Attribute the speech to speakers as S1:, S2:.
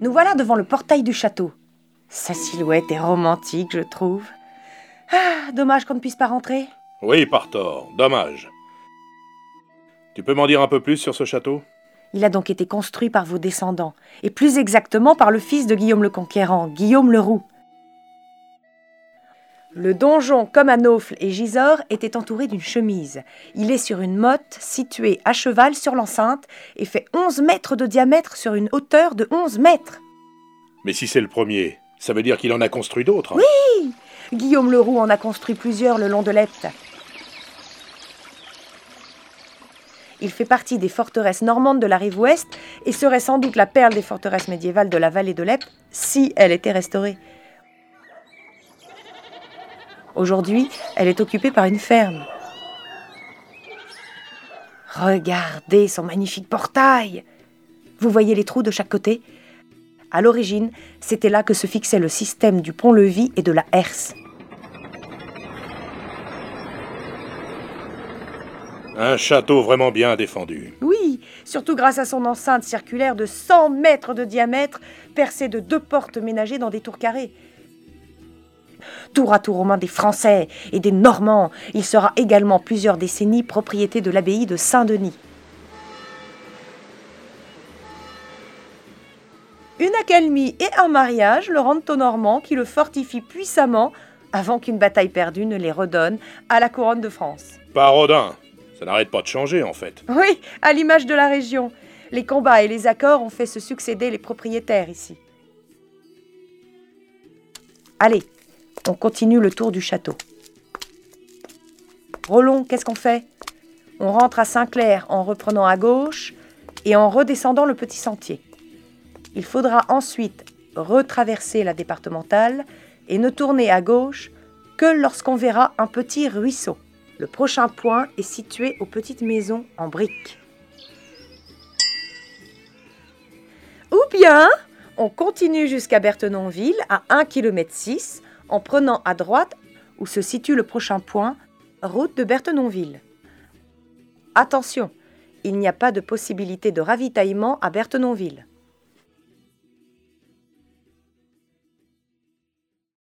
S1: Nous voilà devant le portail du château. Sa silhouette est romantique, je trouve. Ah, dommage qu'on ne puisse pas rentrer.
S2: Oui, Partor, dommage. Tu peux m'en dire un peu plus sur ce château?
S1: Il a donc été construit par vos descendants, et plus exactement par le fils de Guillaume le Conquérant, Guillaume le Roux. Le donjon, comme à Naufle et Gisors, était entouré d'une chemise. Il est sur une motte située à cheval sur l'enceinte et fait 11 mètres de diamètre sur une hauteur de 11 mètres.
S2: Mais si c'est le premier, ça veut dire qu'il en a construit d'autres.
S1: Oui Guillaume le Roux en a construit plusieurs le long de l'Epte. Il fait partie des forteresses normandes de la rive ouest et serait sans doute la perle des forteresses médiévales de la vallée de l'Epte si elle était restaurée. Aujourd'hui, elle est occupée par une ferme. Regardez son magnifique portail. Vous voyez les trous de chaque côté À l'origine, c'était là que se fixait le système du pont-levis et de la herse.
S2: Un château vraiment bien défendu.
S1: Oui, surtout grâce à son enceinte circulaire de 100 mètres de diamètre, percée de deux portes ménagées dans des tours carrées. Tour à tour aux mains des Français et des Normands, il sera également plusieurs décennies propriété de l'abbaye de Saint-Denis. Une accalmie et un mariage le rendent aux Normands qui le fortifient puissamment avant qu'une bataille perdue ne les redonne à la couronne de France.
S2: Pas Rodin. Ça n'arrête pas de changer en fait.
S1: Oui, à l'image de la région. Les combats et les accords ont fait se succéder les propriétaires ici. Allez, on continue le tour du château. Rollon, qu'est-ce qu'on fait? On rentre à Saint-Clair en reprenant à gauche et en redescendant le petit sentier. Il faudra ensuite retraverser la départementale et ne tourner à gauche que lorsqu'on verra un petit ruisseau. Le prochain point est situé aux petites maisons en briques. Ou bien, on continue jusqu'à Berthenonville à 1 km 6 en prenant à droite où se situe le prochain point, route de Berthenonville. Attention, il n'y a pas de possibilité de ravitaillement à Berthenonville.